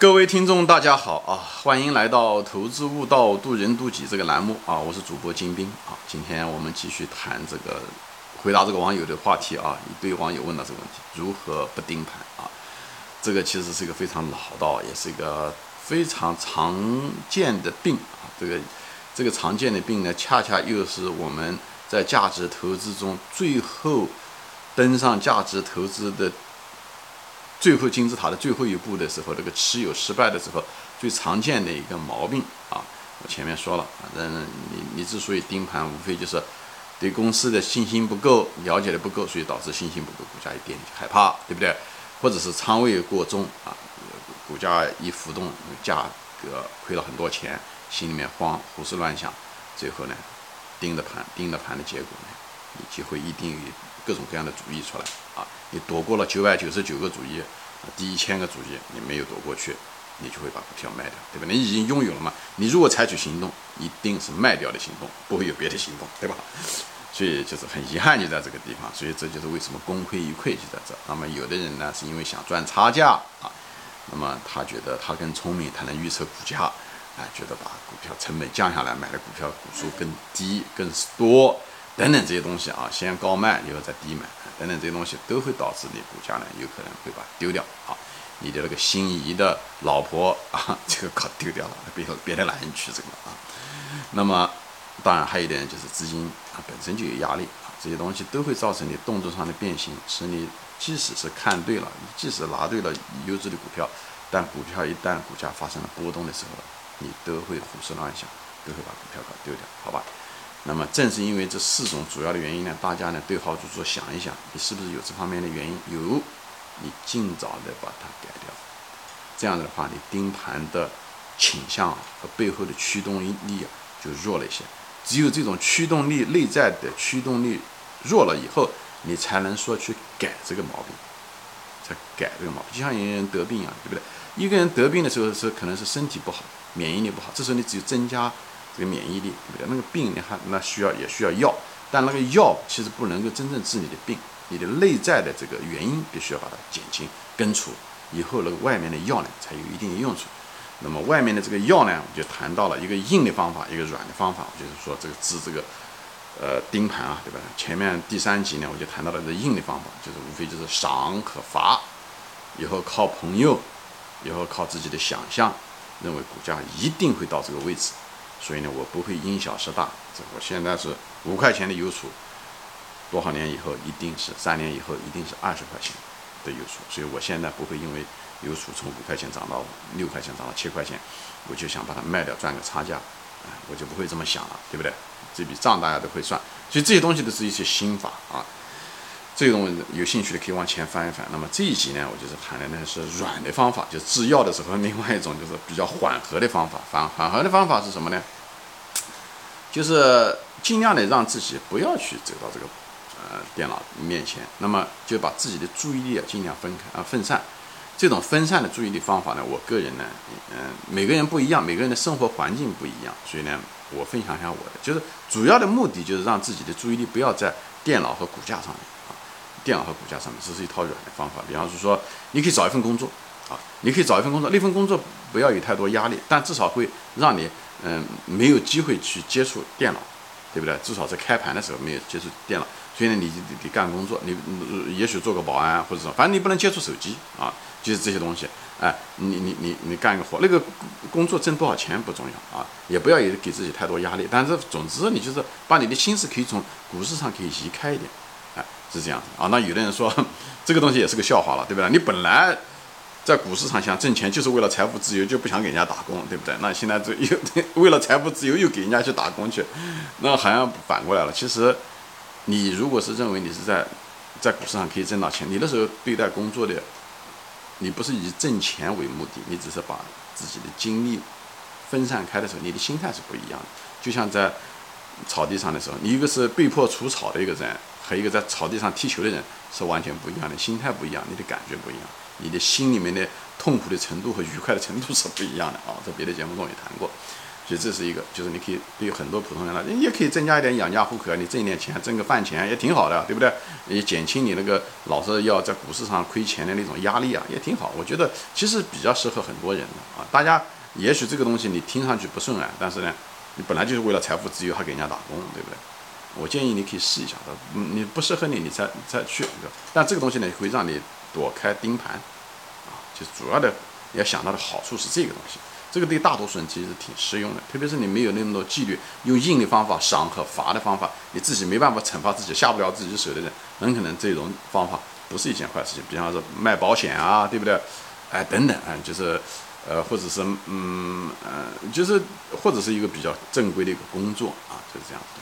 各位听众，大家好啊！欢迎来到《投资悟道，渡人渡己》这个栏目啊！我是主播金兵啊！今天我们继续谈这个，回答这个网友的话题啊！一堆网友问到这个问题：如何不盯盘啊？这个其实是一个非常老道，也是一个非常常见的病啊！这个这个常见的病呢，恰恰又是我们在价值投资中最后登上价值投资的。最后金字塔的最后一步的时候，这个持有失败的时候，最常见的一个毛病啊，我前面说了，反正你你之所以盯盘，无非就是对公司的信心不够，了解的不够，所以导致信心不够，股价一跌害怕，对不对？或者是仓位过重啊，股价一浮动，价格亏了很多钱，心里面慌，胡思乱想，最后呢，盯着盘，盯着盘的结果呢，你就会一定有各种各样的主意出来啊。你躲过了九百九十九个主意，第一千个主意你没有躲过去，你就会把股票卖掉，对吧？你已经拥有了嘛？你如果采取行动，一定是卖掉的行动，不会有别的行动，对吧？所以就是很遗憾就在这个地方，所以这就是为什么功亏一篑就在这。那么有的人呢，是因为想赚差价啊，那么他觉得他更聪明，他能预测股价，啊，觉得把股票成本降下来，买的股票股数更低更多。等等这些东西啊，先高卖，以后再低买，等等这些东西都会导致你股价呢有可能会把丢掉啊。你的那个心仪的老婆啊，这个搞丢掉了，别别的男人去这个啊。那么，当然还有一点就是资金啊本身就有压力啊，这些东西都会造成你动作上的变形，使你即使是看对了，即使拿对了优质的股票，但股票一旦股价发生了波动的时候，你都会胡思乱想，都会把股票搞丢掉，好吧？那么正是因为这四种主要的原因呢，大家呢对号入座想一想，你是不是有这方面的原因？有，你尽早的把它改掉。这样子的话，你盯盘的倾向和背后的驱动力啊就弱了一些。只有这种驱动力内在的驱动力弱了以后，你才能说去改这个毛病，才改这个毛病。就像一个人得病一样，对不对？一个人得病的时候是可能是身体不好，免疫力不好，这时候你只有增加。这个免疫力对不对？那个病你还那需要也需要药，但那个药其实不能够真正治你的病，你的内在的这个原因必须要把它减轻根除，以后那个外面的药呢才有一定的用处。那么外面的这个药呢，我就谈到了一个硬的方法，一个软的方法，就是说这个治这个呃盯盘啊，对吧？前面第三集呢，我就谈到了这硬的方法，就是无非就是赏可罚，以后靠朋友，以后靠自己的想象，认为股价一定会到这个位置。所以呢，我不会因小失大。这我现在是五块钱的邮储，多少年以后一定是三年以后一定是二十块钱的邮储。所以我现在不会因为邮储从五块钱涨到六块钱涨到七块钱，我就想把它卖掉赚个差价，啊，我就不会这么想了，对不对？这笔账大家都会算。所以这些东西都是一些心法啊。这种有兴趣的可以往前翻一翻。那么这一集呢，我就是谈的呢是软的方法，就制药的时候，另外一种就是比较缓和的方法。缓缓和的方法是什么呢？就是尽量的让自己不要去走到这个呃电脑面前，那么就把自己的注意力啊尽量分开啊分散。这种分散的注意力方法呢，我个人呢，嗯，每个人不一样，每个人的生活环境不一样，所以呢，我分享一下我的，就是主要的目的就是让自己的注意力不要在电脑和骨架上面。电脑和股价上面，这是一套软的方法。比方说，你可以找一份工作，啊，你可以找一份工作，那份工作不要有太多压力，但至少会让你，嗯，没有机会去接触电脑，对不对？至少在开盘的时候没有接触电脑，所以呢，你得干工作，你也许做个保安或者什么，反正你不能接触手机啊，就是这些东西。哎，你你你你干一个活，那个工作挣多少钱不重要啊，也不要有给自己太多压力。但是总之，你就是把你的心思可以从股市上可以移开一点。是这样啊，那有的人说，这个东西也是个笑话了，对不对？你本来在股市上想挣钱，就是为了财富自由，就不想给人家打工，对不对？那现在这又 为了财富自由又给人家去打工去，那好像反过来了。其实，你如果是认为你是在在股市上可以挣到钱，你那时候对待工作的，你不是以挣钱为目的，你只是把自己的精力分散开的时候，你的心态是不一样的。就像在草地上的时候，你一个是被迫除草的一个人。和一个在草地上踢球的人是完全不一样的，心态不一样，你的感觉不一样，你的心里面的痛苦的程度和愉快的程度是不一样的啊！在别的节目中也谈过，所以这是一个，就是你可以对很多普通人来，你也可以增加一点养家糊口，你挣一点钱，挣个饭钱也挺好的，对不对？也减轻你那个老是要在股市上亏钱的那种压力啊，也挺好。我觉得其实比较适合很多人的啊。大家也许这个东西你听上去不顺耳，但是呢，你本来就是为了财富自由，还给人家打工，对不对？我建议你可以试一下的，你不适合你，你才再去。但这个东西呢，会让你躲开盯盘，啊，就主要的要想到的好处是这个东西。这个对大多数人其实挺适用的，特别是你没有那么多纪律，用硬的方法赏和罚的方法，你自己没办法惩罚自己，下不了自己手的人，很可能这种方法不是一件坏事情。比方说卖保险啊，对不对？哎，等等，啊，就是，呃，或者是，嗯，呃，就是，或者是一个比较正规的一个工作啊，就是这样子。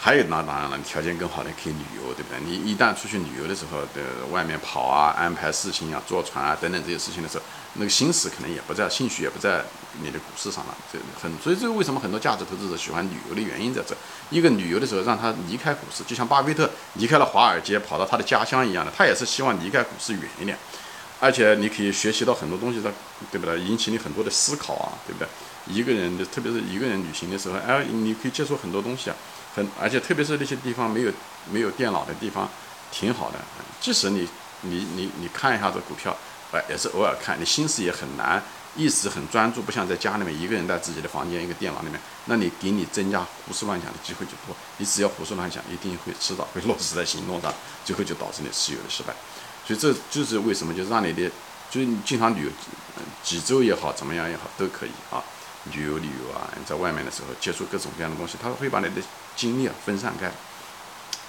还有那当然了，条件更好的可以旅游，对不对？你一旦出去旅游的时候，的外面跑啊，安排事情啊，坐船啊等等这些事情的时候，那个心思可能也不在，兴趣也不在你的股市上了。这很，所以这个为什么很多价值投资者喜欢旅游的原因在这。一个旅游的时候让他离开股市，就像巴菲特离开了华尔街，跑到他的家乡一样的，他也是希望离开股市远一点。而且你可以学习到很多东西的，对不对？引起你很多的思考啊，对不对？一个人的，特别是一个人旅行的时候，哎，你可以接触很多东西啊。很，而且特别是那些地方没有没有电脑的地方，挺好的。即使你你你你看一下这股票，哎，也是偶尔看，你心思也很难，意识很专注，不像在家里面一个人在自己的房间一个电脑里面，那你给你增加胡思乱想的机会就多。你只要胡思乱想，一定会迟早会落实在行动上，最后就导致你持有的失败。所以这就是为什么，就是让你的，就是你经常旅游，几周也好，怎么样也好，都可以啊。旅游旅游啊，在外面的时候接触各种各样的东西，他会把你的精力啊分散开，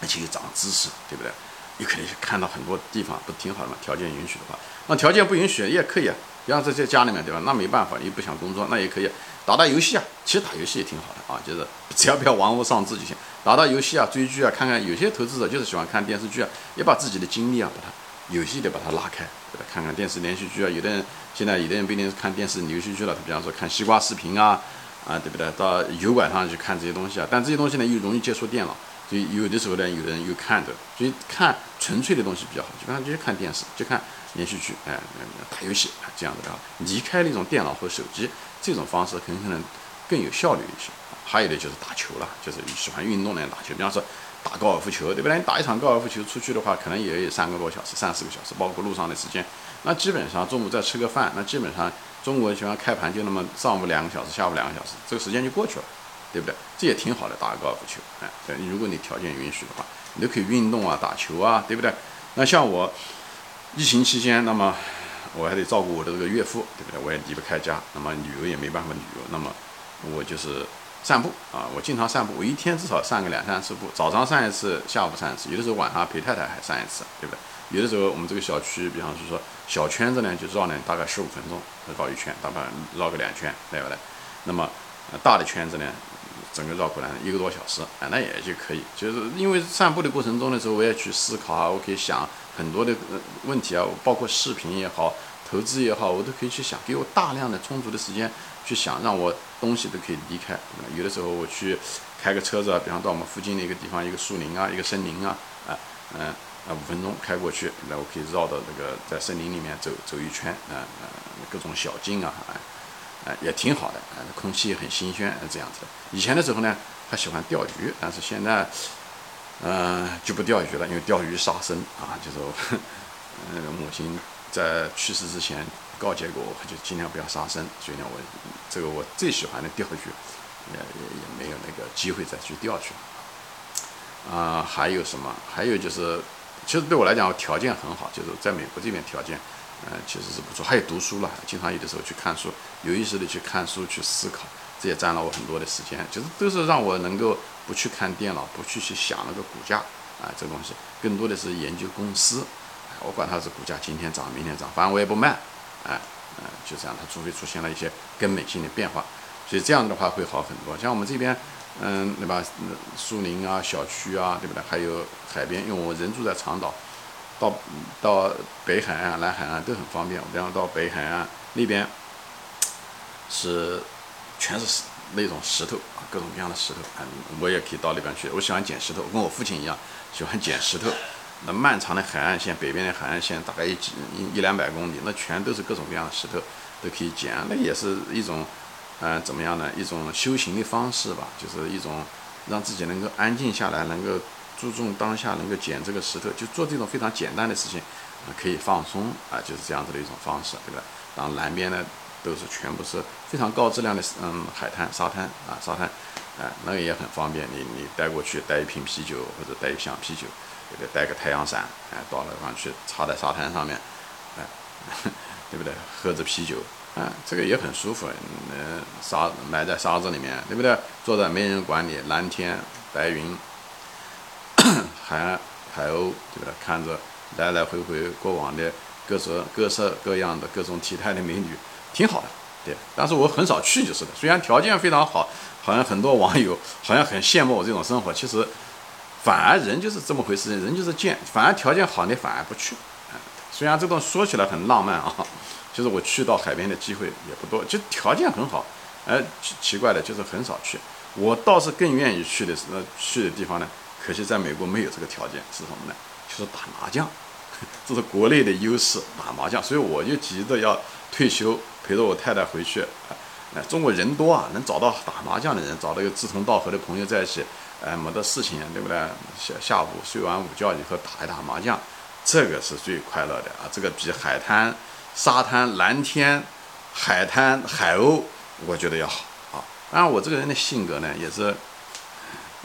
而且又长知识，对不对？你可以看到很多地方，不挺好的吗？条件允许的话，那条件不允许也可以啊。比方说在家里面，对吧？那没办法，你不想工作，那也可以打打游戏啊。其实打游戏也挺好的啊，就是 只要不要玩物丧志就行。打打游戏啊，追剧啊，看看有些投资者就是喜欢看电视剧啊，也把自己的精力啊，把它有戏的把它拉开，对吧？看看电视连续剧啊，有的人。现在有的人不一定是看电视、连续剧了，他比方说看西瓜视频啊，啊，对不对？到油管上去看这些东西啊，但这些东西呢又容易接触电脑，所以有的时候呢，有的人又看着，所以看纯粹的东西比较好，基本上就是看电视，就看连续剧，哎，打游戏啊，这样子的，离开那种电脑和手机这种方式，很可能更有效率一些。还有的就是打球了，就是喜欢运动的人打球，比方说。打高尔夫球，对不对？你打一场高尔夫球出去的话，可能也有三个多小时、三四个小时，包括路上的时间。那基本上中午再吃个饭，那基本上中国喜欢开盘就那么上午两个小时，下午两个小时，这个时间就过去了，对不对？这也挺好的，打个高尔夫球，哎，对，如果你条件允许的话，你都可以运动啊，打球啊，对不对？那像我疫情期间，那么我还得照顾我的这个岳父，对不对？我也离不开家，那么旅游也没办法旅游，那么我就是。散步啊，我经常散步，我一天至少散个两三次步，早上散一次，下午散一次，有的时候晚上陪太太还散一次，对不对？有的时候我们这个小区，比方说小圈子呢，就绕呢大概十五分钟绕一圈，大概绕个两圈，对不对？那么大的圈子呢，整个绕过来一个多小时，啊，那也就可以。就是因为散步的过程中的时候，我也去思考啊，我可以想很多的问题啊，包括视频也好，投资也好，我都可以去想，给我大量的充足的时间。去想让我东西都可以离开，有的时候我去开个车子啊，比方到我们附近的一个地方，一个树林啊，一个森林啊，啊，嗯，啊，五分钟开过去，那我可以绕到这个在森林里面走走一圈，啊，啊，各种小径啊，啊，也挺好的，啊，空气很新鲜，这样子。以前的时候呢，还喜欢钓鱼，但是现在，嗯，就不钓鱼了，因为钓鱼杀生啊，就是，嗯，母亲在去世之前。告诫过我，就尽量不要杀生。所以呢，我这个我最喜欢的钓鱼，也也也没有那个机会再去钓去了。啊，还有什么？还有就是，其实对我来讲，条件很好，就是在美国这边条件，呃，其实是不错。还有读书了，经常有的时候去看书，有意识的去看书去思考，这也占了我很多的时间。就是都是让我能够不去看电脑，不去去想那个股价啊，这东西，更多的是研究公司。我管它是股价今天涨明天涨，反正我也不卖。哎，嗯，就这样，它除非出现了一些根本性的变化，所以这样的话会好很多。像我们这边，嗯，对吧？树林啊，小区啊，对不对？还有海边，因为我人住在长岛，到到北海岸、南海岸都很方便。我比方到北海岸那边，是全是那种石头啊，各种各样的石头。嗯，我也可以到那边去。我喜欢捡石头，跟我父亲一样，喜欢捡石头。那漫长的海岸线，北边的海岸线大概一几一一两百公里，那全都是各种各样的石头，都可以捡。那也是一种嗯，怎么样呢？一种修行的方式吧，就是一种让自己能够安静下来，能够注重当下，能够捡这个石头，就做这种非常简单的事情，啊，可以放松啊，就是这样子的一种方式，对吧？然后南边呢都是全部是非常高质量的，嗯，海滩、沙滩啊，沙滩，哎，那个也很方便，你你带过去带一瓶啤酒或者带一箱啤酒，对不对？带个太阳伞，哎，到那地方去插在沙滩上面，哎，对不对？喝着啤酒。啊，这个也很舒服，嗯，沙埋在沙子里面，对不对？坐在没人管你，蓝天白云，海海鸥，对不对？看着来来回回过往的各色各色各样的各种体态的美女，挺好的，对。但是我很少去就是的。虽然条件非常好，好像很多网友好像很羡慕我这种生活，其实反而人就是这么回事，人就是贱，反而条件好你反而不去。虽然这种说起来很浪漫啊。就是我去到海边的机会也不多，就条件很好，哎，奇奇怪的，就是很少去。我倒是更愿意去的是那去的地方呢，可惜在美国没有这个条件，是什么呢？就是打麻将，这是国内的优势，打麻将。所以我就急着要退休，陪着我太太回去。哎，中国人多啊，能找到打麻将的人，找到一个志同道合的朋友在一起，哎，没得事情，对不对？下下午睡完午觉以后打一打麻将，这个是最快乐的啊！这个比海滩。沙滩、蓝天、海滩、海鸥，我觉得要好啊。当然，我这个人的性格呢，也是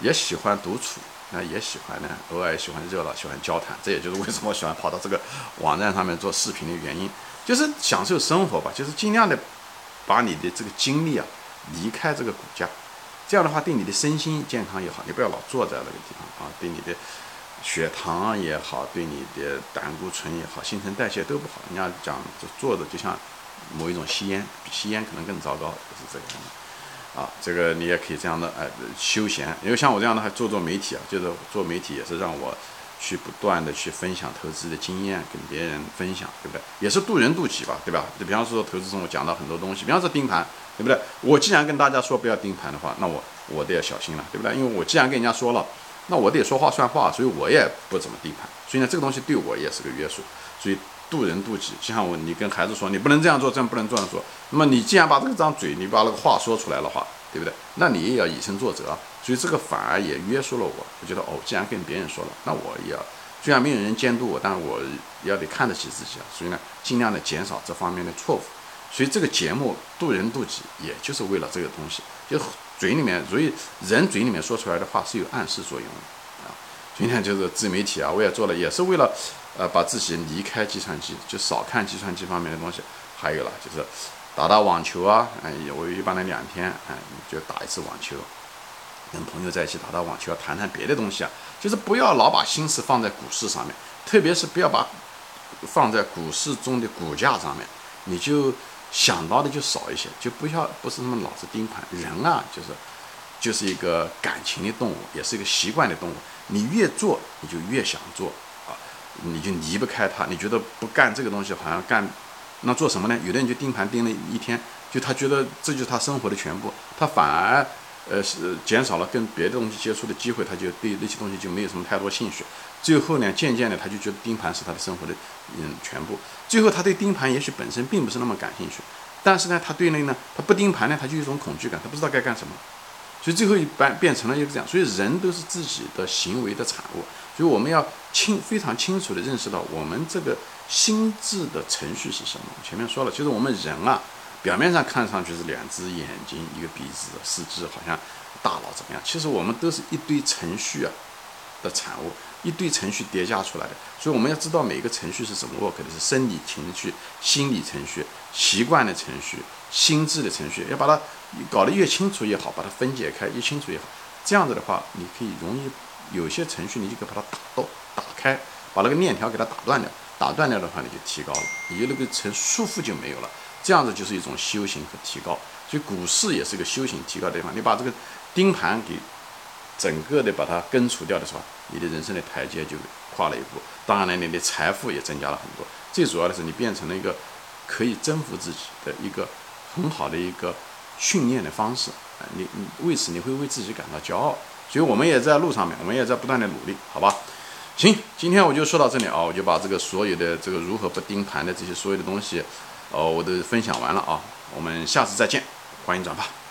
也喜欢独处，那，也喜欢呢，偶尔喜欢热闹，喜欢交谈。这也就是为什么我喜欢跑到这个网站上面做视频的原因，就是享受生活吧，就是尽量的把你的这个精力啊离开这个骨架，这样的话对你的身心健康也好。你不要老坐在那个地方啊，对你的。血糖也好，对你的胆固醇也好，新陈代谢都不好。你要讲就坐着就像某一种吸烟，比吸烟可能更糟糕，就是这个样子。啊，这个你也可以这样的哎休闲，因为像我这样的还做做媒体啊，就是做媒体也是让我去不断的去分享投资的经验，跟别人分享，对不对？也是渡人渡己吧，对吧？就比方说投资中我讲到很多东西，比方说盯盘，对不对？我既然跟大家说不要盯盘的话，那我我得要小心了，对不对？因为我既然跟人家说了。那我得说话算话，所以我也不怎么盯盘。所以呢，这个东西对我也是个约束。所以渡人渡己，就像我，你跟孩子说，你不能这样做，这样不能这样做。那么你既然把这个张嘴，你把那个话说出来的话，对不对？那你也要以身作则。所以这个反而也约束了我。我觉得哦，既然跟别人说了，那我也要，虽然没有人监督我，但是我要得看得起自己啊。所以呢，尽量的减少这方面的错误。所以这个节目渡人渡己，也就是为了这个东西，就。嘴里面，所以人嘴里面说出来的话是有暗示作用的啊。今天就是自媒体啊，我也做了，也是为了，呃，把自己离开计算机，就少看计算机方面的东西。还有了，就是打打网球啊，哎，我一般的两天，哎，就打一次网球，跟朋友在一起打打网球，谈谈别的东西啊。就是不要老把心思放在股市上面，特别是不要把放在股市中的股价上面，你就。想到的就少一些，就不要不是那么老是盯盘。人啊，就是就是一个感情的动物，也是一个习惯的动物。你越做，你就越想做啊，你就离不开它。你觉得不干这个东西，好像干那做什么呢？有的人就盯盘盯了一天，就他觉得这就是他生活的全部，他反而呃是减少了跟别的东西接触的机会，他就对那些东西就没有什么太多兴趣。最后呢，渐渐的他就觉得盯盘是他的生活的嗯全部。最后他对盯盘也许本身并不是那么感兴趣，但是呢，他对那呢，他不盯盘呢，他就有一种恐惧感，他不知道该干什么。所以最后一般变成了一个这样。所以人都是自己的行为的产物。所以我们要清非常清楚的认识到我们这个心智的程序是什么。前面说了，其实我们人啊，表面上看上去是两只眼睛、一个鼻子、四肢，好像大脑怎么样？其实我们都是一堆程序啊的产物。一堆程序叠加出来的，所以我们要知道每个程序是怎么 work 的，是生理情绪、心理程序、习惯的程序、心智的程序，要把它搞得越清楚越好，把它分解开越清楚越好。这样子的话，你可以容易有些程序，你就可以把它打到打开，把那个链条给它打断掉，打断掉的话，你就提高了，你就那个成束缚就没有了。这样子就是一种修行和提高。所以股市也是一个修行提高的地方。你把这个盯盘给。整个的把它根除掉的时候，你的人生的台阶就跨了一步。当然了，你的财富也增加了很多。最主要的是，你变成了一个可以征服自己的一个很好的一个训练的方式。啊，你你为此你会为自己感到骄傲。所以我们也在路上面，我们也在不断的努力，好吧？行，今天我就说到这里啊，我就把这个所有的这个如何不盯盘的这些所有的东西，哦，我都分享完了啊。我们下次再见。欢迎转发。